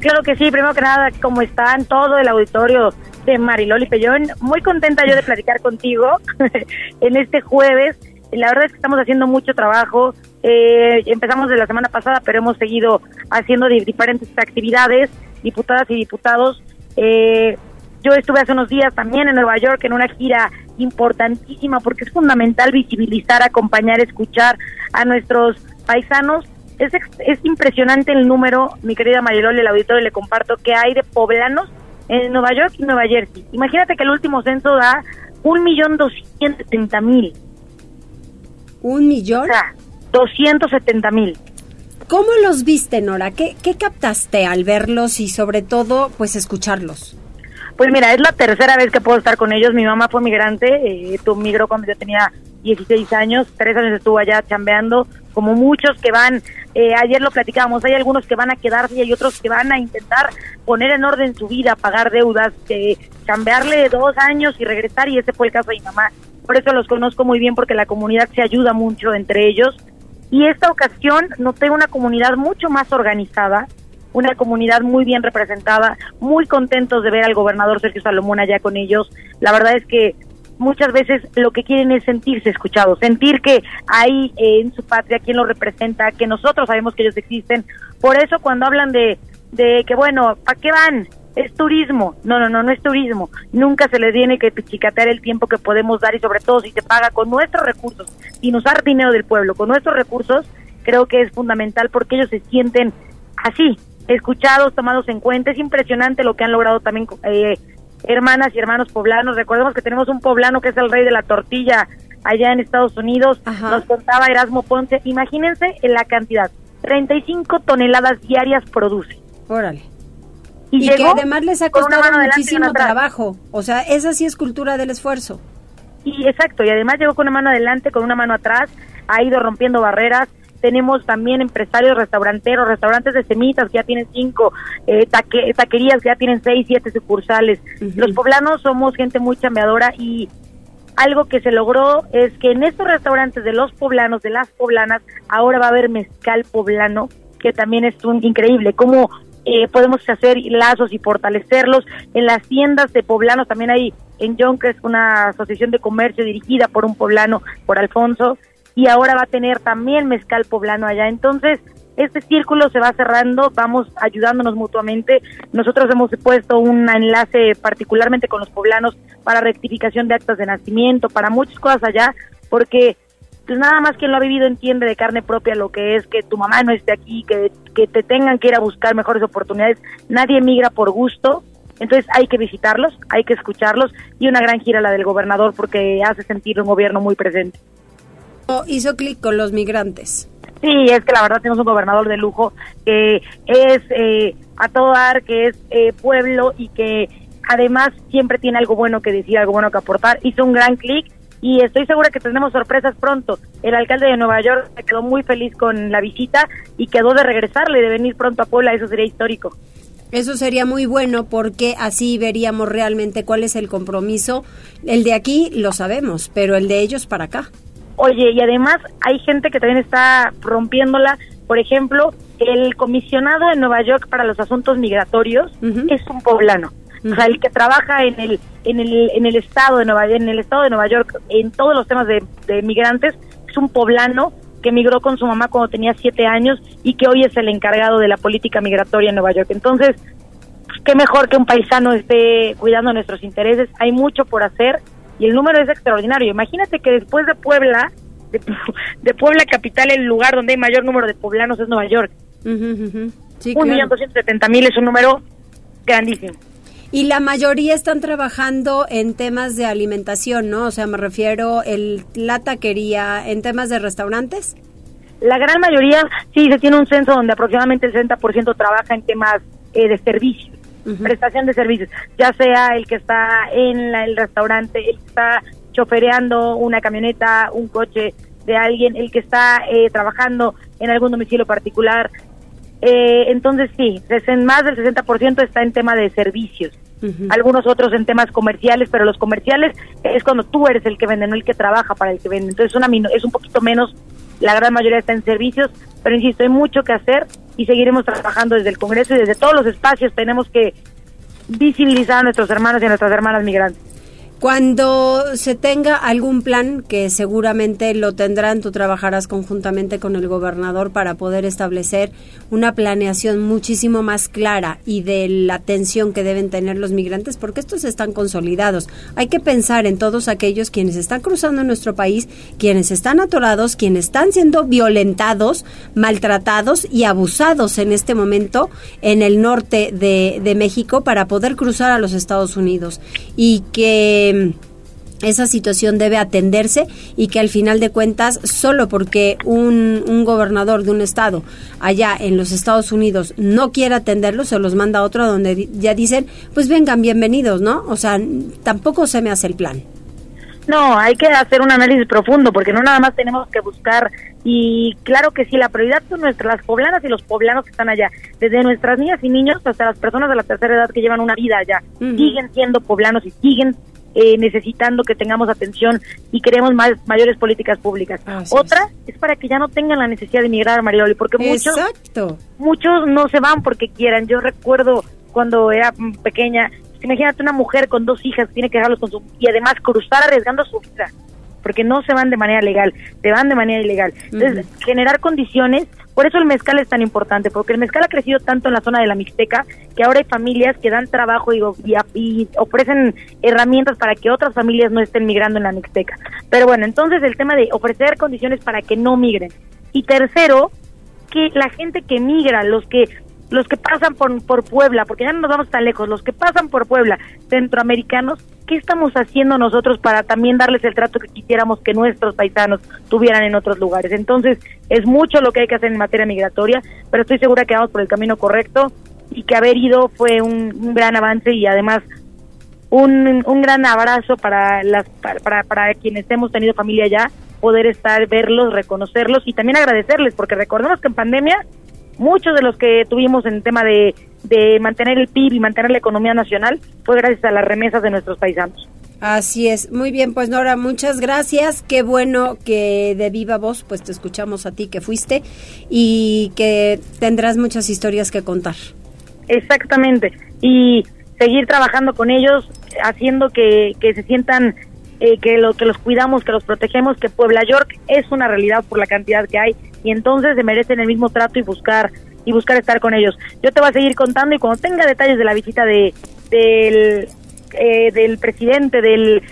Claro que sí, primero que nada, ¿cómo están? Todo el auditorio de Mariloli Pellón. Muy contenta yo de platicar contigo en este jueves. La verdad es que estamos haciendo mucho trabajo eh, empezamos de la semana pasada, pero hemos seguido haciendo diferentes actividades, diputadas y diputados. Eh, yo estuve hace unos días también en Nueva York en una gira importantísima porque es fundamental visibilizar, acompañar, escuchar a nuestros paisanos. Es, es impresionante el número, mi querida Marilol, el auditorio le comparto, que hay de poblanos en Nueva York y Nueva Jersey. Imagínate que el último censo da un millón doscientos mil. ¿Un millón? 270 mil. ¿Cómo los viste, Nora? ¿Qué, ¿Qué captaste al verlos y sobre todo, pues, escucharlos? Pues mira, es la tercera vez que puedo estar con ellos. Mi mamá fue migrante, eh, tu migró cuando yo tenía 16 años, tres años estuvo allá chambeando, como muchos que van, eh, ayer lo platicábamos, hay algunos que van a quedarse y hay otros que van a intentar poner en orden su vida, pagar deudas, eh, chambearle dos años y regresar y ese fue el caso de mi mamá. Por eso los conozco muy bien porque la comunidad se ayuda mucho entre ellos y esta ocasión noté una comunidad mucho más organizada, una comunidad muy bien representada, muy contentos de ver al gobernador Sergio Salomón allá con ellos. La verdad es que muchas veces lo que quieren es sentirse escuchados, sentir que hay eh, en su patria quien los representa, que nosotros sabemos que ellos existen. Por eso cuando hablan de, de que, bueno, ¿a qué van? es turismo. No, no, no, no es turismo. Nunca se le tiene que pichicatear el tiempo que podemos dar y sobre todo si se paga con nuestros recursos, sin usar dinero del pueblo, con nuestros recursos, creo que es fundamental porque ellos se sienten así, escuchados, tomados en cuenta. Es impresionante lo que han logrado también eh, hermanas y hermanos poblanos. Recordemos que tenemos un poblano que es el rey de la tortilla allá en Estados Unidos. Nos contaba Erasmo Ponce. Imagínense en la cantidad. 35 toneladas diarias produce. Órale y, que además les ha costado muchísimo trabajo. O sea, esa sí es cultura del esfuerzo. Y exacto, y además llegó con una mano adelante, con una mano atrás, ha ido rompiendo barreras. Tenemos también empresarios restauranteros, restaurantes de semitas que ya tienen cinco, eh, taquerías que ya tienen seis, siete sucursales. Los poblanos somos gente muy chambeadora y algo que se logró es que en estos restaurantes de los poblanos, de las poblanas, ahora va a haber mezcal poblano, que también es un, increíble, como eh, podemos hacer lazos y fortalecerlos. En las tiendas de poblanos también hay en Yonkers una asociación de comercio dirigida por un poblano, por Alfonso, y ahora va a tener también mezcal poblano allá. Entonces, este círculo se va cerrando, vamos ayudándonos mutuamente. Nosotros hemos puesto un enlace particularmente con los poblanos para rectificación de actas de nacimiento, para muchas cosas allá, porque pues nada más quien lo ha vivido entiende de carne propia lo que es que tu mamá no esté aquí, que, que te tengan que ir a buscar mejores oportunidades. Nadie migra por gusto, entonces hay que visitarlos, hay que escucharlos y una gran gira la del gobernador porque hace sentir un gobierno muy presente. Hizo clic con los migrantes. Sí, es que la verdad tenemos un gobernador de lujo que es eh, a todo dar, que es eh, pueblo y que además siempre tiene algo bueno que decir, algo bueno que aportar. Hizo un gran clic y estoy segura que tendremos sorpresas pronto. El alcalde de Nueva York se quedó muy feliz con la visita y quedó de regresarle, de venir pronto a Puebla, eso sería histórico. Eso sería muy bueno porque así veríamos realmente cuál es el compromiso. El de aquí lo sabemos, pero el de ellos para acá. Oye, y además hay gente que también está rompiéndola. Por ejemplo, el comisionado de Nueva York para los asuntos migratorios es un poblano. O sea, el que trabaja en el, en el, en el estado de Nueva en el estado de Nueva York en todos los temas de, de migrantes es un poblano que emigró con su mamá cuando tenía siete años y que hoy es el encargado de la política migratoria en Nueva York. Entonces, qué mejor que un paisano esté cuidando nuestros intereses. Hay mucho por hacer y el número es extraordinario. Imagínate que después de Puebla, de, Puebla capital, el lugar donde hay mayor número de poblanos es Nueva York. un millón doscientos setenta mil es un número grandísimo. Y la mayoría están trabajando en temas de alimentación, ¿no? O sea, me refiero el, la taquería, en temas de restaurantes. La gran mayoría, sí, se tiene un censo donde aproximadamente el 60% trabaja en temas eh, de servicios, prestación de servicios, ya sea el que está en la- el restaurante, el que está chofereando una camioneta, un coche de alguien, el que está eh, trabajando en algún domicilio particular. Eh, entonces sí, más del 60% está en tema de servicios. Algunos otros en temas comerciales, pero los comerciales es cuando tú eres el que vende, no el que trabaja para el que vende. Entonces una es un poquito menos, la gran mayoría está en servicios, pero insisto, hay mucho que hacer y seguiremos trabajando desde el Congreso y desde todos los espacios. Tenemos que visibilizar a nuestros hermanos y a nuestras hermanas migrantes. Cuando se tenga algún plan, que seguramente lo tendrán, tú trabajarás conjuntamente con el gobernador para poder establecer una planeación muchísimo más clara y de la atención que deben tener los migrantes, porque estos están consolidados. Hay que pensar en todos aquellos quienes están cruzando nuestro país, quienes están atorados, quienes están siendo violentados, maltratados y abusados en este momento en el norte de, de México para poder cruzar a los Estados Unidos. Y que esa situación debe atenderse y que al final de cuentas, solo porque un, un gobernador de un estado allá en los Estados Unidos no quiere atenderlo, se los manda a otro donde ya dicen, pues vengan, bienvenidos, ¿no? O sea, tampoco se me hace el plan. No, hay que hacer un análisis profundo porque no nada más tenemos que buscar y claro que sí, la prioridad son nuestras las poblanas y los poblanos que están allá, desde nuestras niñas y niños hasta las personas de la tercera edad que llevan una vida allá, siguen siendo poblanos y siguen eh, necesitando que tengamos atención y queremos más mayores políticas públicas. Otra es. para que ya no tengan la necesidad de emigrar, Marioli, porque muchos Exacto. muchos no se van porque quieran. Yo recuerdo cuando era pequeña, imagínate una mujer con dos hijas tiene que dejarlos con su y además cruzar arriesgando su vida, porque no se van de manera legal, se van de manera ilegal. Entonces, generar condiciones, por eso el mezcal es tan importante, porque el mezcal ha crecido tanto en la zona de la Mixteca que ahora hay familias que dan trabajo y, ofrecen herramientas para que otras familias no estén migrando en la Mixteca. Pero bueno, entonces el tema de ofrecer condiciones para que no migren. Y tercero, que la gente que migra, los que los que pasan por, por Puebla, porque ya no nos vamos tan lejos, los que pasan por Puebla, centroamericanos, ¿qué estamos haciendo nosotros para también darles el trato que quisiéramos que nuestros paisanos tuvieran en otros lugares? Entonces, es mucho lo que hay que hacer en materia migratoria, pero estoy segura que vamos por el camino correcto y que haber ido fue un, gran avance y además un, un gran abrazo para las para, para, para quienes hemos tenido familia allá, poder estar, verlos, reconocerlos y también agradecerles, porque recordemos que en pandemia muchos de los que tuvimos en el tema de, de mantener el PIB y mantener la economía nacional fue gracias a las remesas de nuestros paisanos. Así es, muy bien, pues Nora, muchas gracias. Qué bueno que de viva voz, pues te escuchamos a ti que fuiste y que tendrás muchas historias que contar. Exactamente. Y seguir trabajando con ellos, haciendo que, que se sientan eh, que, lo, que los cuidamos, que los protegemos, que Puebla York es una realidad por la cantidad que hay y entonces se merecen el mismo trato y buscar y buscar estar con ellos. Yo te voy a seguir contando y cuando tenga detalles de la visita de del eh, del presidente del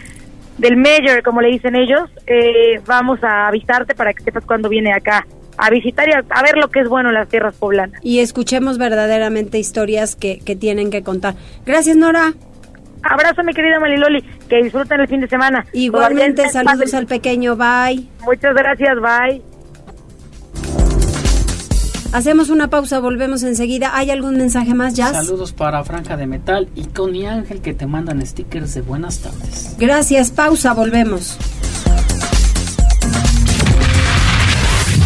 del mayor, como le dicen ellos, eh, vamos a avisarte para que sepas cuándo viene acá a visitar y a, a, ver lo que es bueno en las tierras poblanas. Y escuchemos verdaderamente historias que, que tienen que contar. Gracias, Nora. Abrazo, mi querida Maliloli, que disfruten el fin de semana. Igualmente, saludos al pequeño, bye. Muchas gracias, bye. Hacemos una pausa, volvemos enseguida. ¿Hay algún mensaje más, Jazz? Saludos para Franja de Metal y Connie Ángel que te mandan stickers de buenas tardes. Gracias, pausa, volvemos.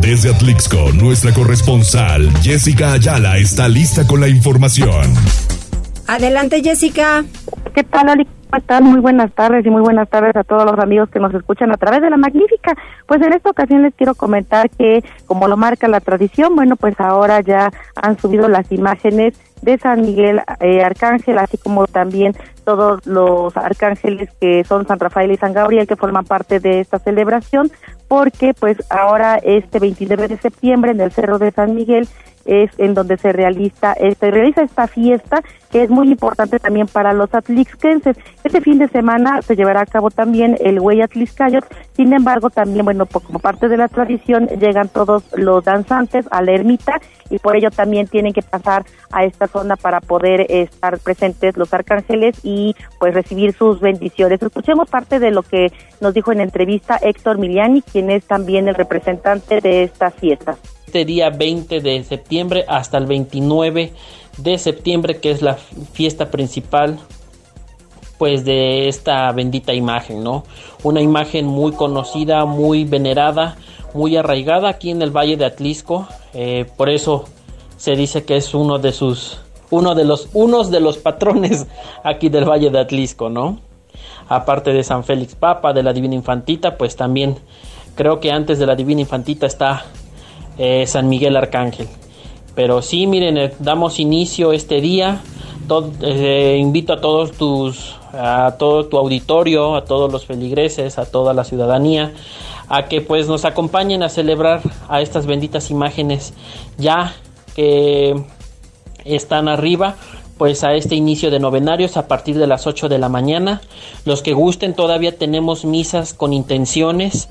Desde Atlixco, nuestra corresponsal Jessica Ayala está lista con la información. Adelante, Jessica. ¿Qué tal, Oli? ¿Cómo están? Muy buenas tardes y muy buenas tardes a todos los amigos que nos escuchan a través de la magnífica. Pues en esta ocasión les quiero comentar que, como lo marca la tradición, bueno, pues ahora ya han subido las imágenes de San Miguel eh, Arcángel, así como también todos los arcángeles que son San Rafael y San Gabriel que forman parte de esta celebración, porque pues ahora este 29 de septiembre en el Cerro de San Miguel es en donde se realiza, este, realiza esta fiesta que es muy importante también para los atlixquenses. Este fin de semana se llevará a cabo también el Güey Atlixcayot, sin embargo también, bueno, como parte de la tradición llegan todos los danzantes a la ermita y por ello también tienen que pasar a esta zona para poder estar presentes los arcángeles y pues recibir sus bendiciones. Escuchemos parte de lo que nos dijo en entrevista Héctor Miliani, quien es también el representante de esta fiesta este día 20 de septiembre hasta el 29 de septiembre, que es la fiesta principal pues de esta bendita imagen, ¿no? Una imagen muy conocida, muy venerada, muy arraigada aquí en el Valle de Atlisco, eh, por eso se dice que es uno de sus, uno de los, unos de los patrones aquí del Valle de Atlisco, ¿no? Aparte de San Félix Papa, de la Divina Infantita, pues también creo que antes de la Divina Infantita está eh, San Miguel Arcángel. Pero sí, miren, eh, damos inicio este día. Eh, invito a todos tus, a todo tu auditorio, a todos los feligreses, a toda la ciudadanía, a que pues nos acompañen a celebrar a estas benditas imágenes ya que están arriba pues a este inicio de novenarios a partir de las 8 de la mañana. Los que gusten todavía tenemos misas con intenciones.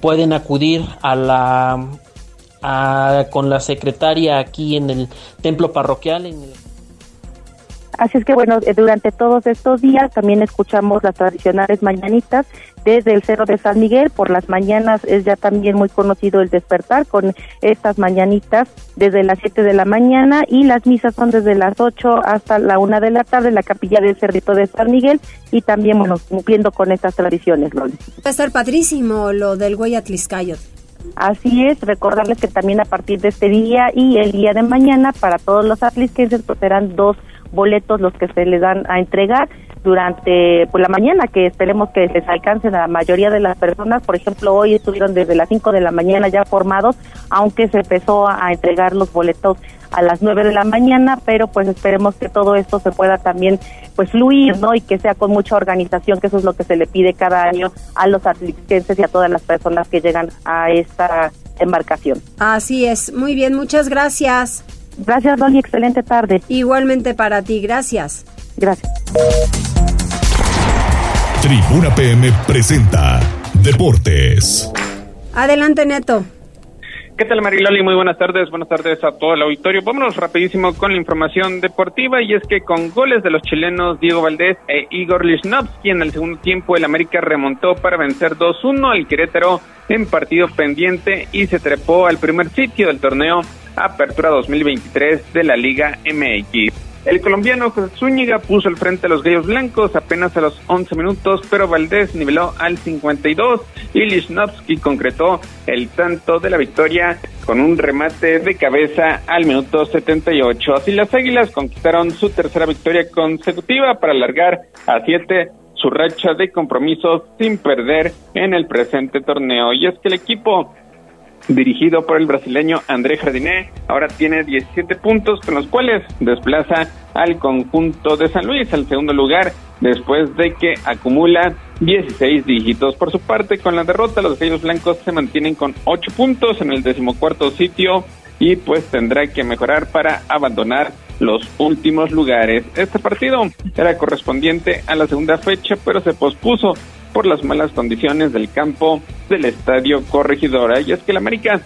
pueden acudir a la con la secretaria aquí en el templo parroquial. En Así es que bueno, eh, durante todos estos días también escuchamos las tradicionales mañanitas desde el Cerro de San Miguel. Por las mañanas es ya también muy conocido el despertar con estas mañanitas desde las 7 de la mañana y las misas son desde las 8 hasta la 1 de la tarde en la capilla del Cerrito de San Miguel y también, bueno, cumpliendo con estas tradiciones, Loli. Va a estar padrísimo lo del Guayatliscayot. Así es, recordarles que también a partir de este día y el día de mañana para todos los atlisquenses pues serán dos boletos los que se les dan a entregar durante pues, la mañana, que esperemos que les alcancen a la mayoría de las personas. Por ejemplo, hoy estuvieron desde las 5 de la mañana ya formados, aunque se empezó a entregar los boletos a las 9 de la mañana, pero pues esperemos que todo esto se pueda también pues fluir, ¿no? Y que sea con mucha organización, que eso es lo que se le pide cada año a los atletas y a todas las personas que llegan a esta embarcación. Así es, muy bien, muchas gracias. Gracias, Dolly, excelente tarde. Igualmente para ti, gracias. Gracias. Tribuna PM presenta Deportes. Adelante, Neto. ¿Qué tal Mariloli? Muy buenas tardes, buenas tardes a todo el auditorio. Vámonos rapidísimo con la información deportiva y es que con goles de los chilenos Diego Valdés e Igor Lichnowsky en el segundo tiempo el América remontó para vencer 2-1 al Querétaro en partido pendiente y se trepó al primer sitio del torneo Apertura 2023 de la Liga MX. El colombiano José Zúñiga puso al frente a los gallos blancos apenas a los 11 minutos, pero Valdés niveló al 52 y Lichnowsky concretó el tanto de la victoria con un remate de cabeza al minuto 78. Así las Águilas conquistaron su tercera victoria consecutiva para alargar a 7 su racha de compromisos sin perder en el presente torneo. Y es que el equipo dirigido por el brasileño André Jardiné, ahora tiene 17 puntos con los cuales desplaza al conjunto de San Luis al segundo lugar después de que acumula 16 dígitos. Por su parte, con la derrota, los Gallos Blancos se mantienen con 8 puntos en el decimocuarto sitio y pues tendrá que mejorar para abandonar los últimos lugares. Este partido era correspondiente a la segunda fecha, pero se pospuso por las malas condiciones del campo del Estadio Corregidora. Y es que el América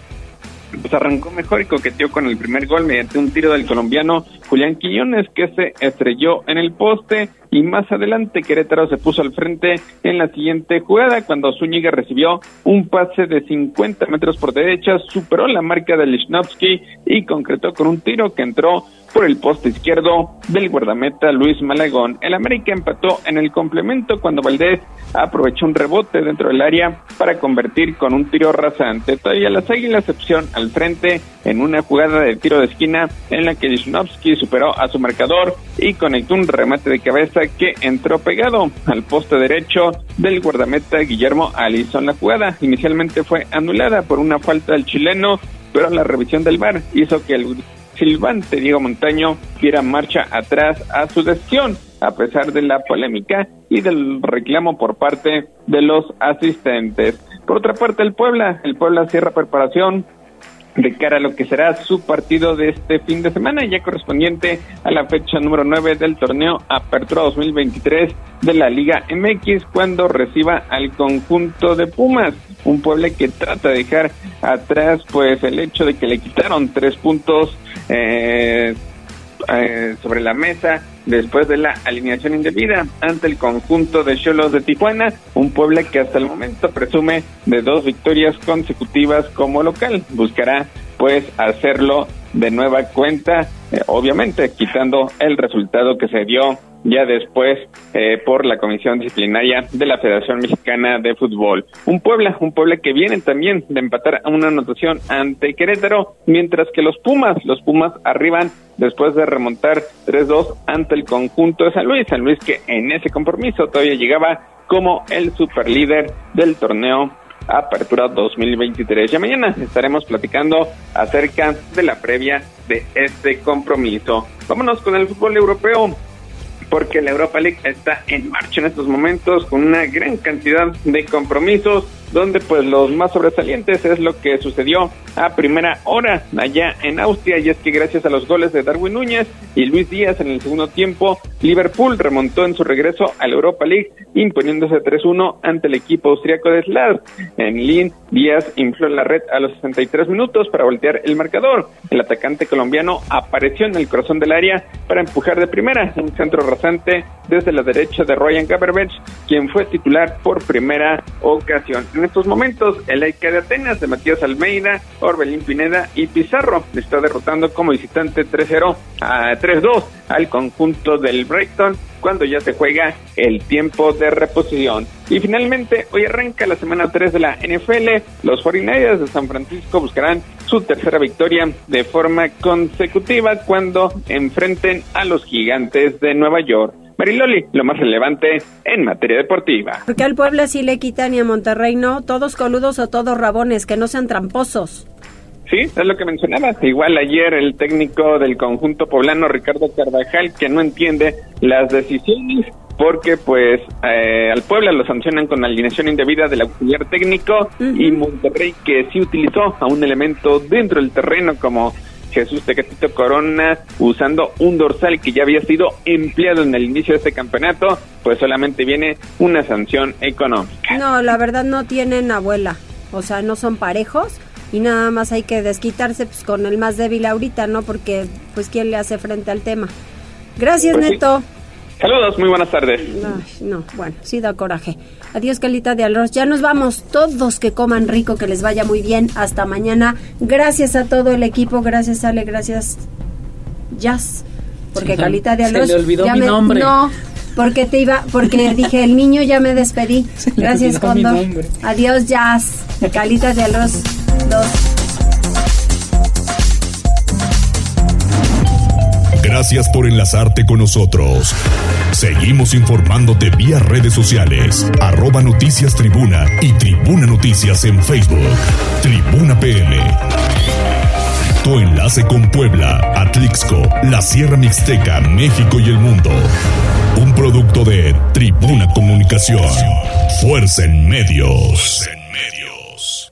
pues arrancó mejor y coqueteó con el primer gol mediante un tiro del colombiano Julián Quiñones que se estrelló en el poste y más adelante Querétaro se puso al frente en la siguiente jugada cuando Zúñiga recibió un pase de 50 metros por derecha, superó la marca de Lichnowsky y concretó con un tiro que entró por el poste izquierdo del guardameta Luis Malagón. El América empató en el complemento cuando Valdés aprovechó un rebote dentro del área para convertir con un tiro rasante. Todavía las Águilas opción al frente en una jugada de tiro de esquina en la que Wisnowski superó a su marcador y conectó un remate de cabeza que entró pegado al poste derecho del guardameta Guillermo Alison. La jugada inicialmente fue anulada por una falta del chileno, pero la revisión del VAR hizo que el silbante Diego Montaño diera marcha atrás a su decisión, a pesar de la polémica y del reclamo por parte de los asistentes. Por otra parte, el Puebla, el Puebla cierra preparación de cara a lo que será su partido de este fin de semana, ya correspondiente a la fecha número 9 del torneo Apertura 2023 de la Liga MX, cuando reciba al conjunto de Pumas, un pueblo que trata de dejar atrás pues el hecho de que le quitaron tres puntos eh, eh, sobre la mesa después de la alineación indebida ante el conjunto de Cholos de Tijuana, un pueblo que hasta el momento presume de dos victorias consecutivas como local. Buscará pues hacerlo de nueva cuenta, eh, obviamente quitando el resultado que se dio ya después eh, por la Comisión Disciplinaria de la Federación Mexicana de Fútbol. Un Puebla, un Puebla que viene también de empatar a una anotación ante Querétaro, mientras que los Pumas, los Pumas arriban después de remontar 3-2 ante el conjunto de San Luis. San Luis que en ese compromiso todavía llegaba como el superlíder del torneo Apertura 2023. Ya mañana estaremos platicando acerca de la previa de este compromiso. Vámonos con el fútbol europeo porque la Europa League está en marcha en estos momentos con una gran cantidad de compromisos donde pues los más sobresalientes es lo que sucedió a primera hora allá en Austria y es que gracias a los goles de Darwin Núñez y Luis Díaz en el segundo tiempo, Liverpool remontó en su regreso a la Europa League imponiéndose 3-1 ante el equipo austriaco de Slav. En Lin, Díaz infló la red a los 63 minutos para voltear el marcador. El atacante colombiano apareció en el corazón del área para empujar de primera un centro desde la derecha de Ryan Gaberbech, quien fue titular por primera ocasión. En estos momentos, el Aika de Atenas de Matías Almeida, Orbelín Pineda y Pizarro está derrotando como visitante 3-0 a 3-2 al conjunto del Brighton cuando ya se juega el tiempo de reposición. Y finalmente, hoy arranca la semana 3 de la NFL. Los 49ers de San Francisco buscarán su tercera victoria de forma consecutiva cuando enfrenten a los gigantes de Nueva York. Mariloli, lo más relevante en materia deportiva. Porque al Puebla sí le quitan y a Monterrey no, todos coludos o todos rabones, que no sean tramposos. Sí, es lo que mencionaba. Igual ayer el técnico del conjunto poblano, Ricardo Carvajal, que no entiende las decisiones porque pues eh, al Puebla lo sancionan con alineación indebida del auxiliar técnico y Monterrey que sí utilizó a un elemento dentro del terreno como Jesús Tecatito Corona usando un dorsal que ya había sido empleado en el inicio de este campeonato, pues solamente viene una sanción económica. No, la verdad no tienen abuela, o sea, no son parejos y nada más hay que desquitarse pues, con el más débil ahorita, ¿no? Porque pues quién le hace frente al tema. Gracias, Pues sí. Neto. Saludos, muy buenas tardes. Ay, no, bueno, sí da coraje. Adiós, Calita de Arroz. Ya nos vamos. Todos que coman rico, que les vaya muy bien. Hasta mañana. Gracias a todo el equipo. Gracias, Ale. Gracias, Jazz. Porque Se- Calita de se Arroz. le olvidó ya mi me- nombre. No, porque te iba, porque dije, el niño ya me despedí. Gracias, Condor. Adiós, Jazz. Calita de Arroz. Dos. Gracias por enlazarte con nosotros. Seguimos informándote vía redes sociales, arroba noticias tribuna y tribuna noticias en Facebook. Tribuna PM. Tu enlace con Puebla, Atlixco, la Sierra Mixteca, México y el mundo producto de Tribuna Comunicación. Fuerza en medios. Fuerza en medios.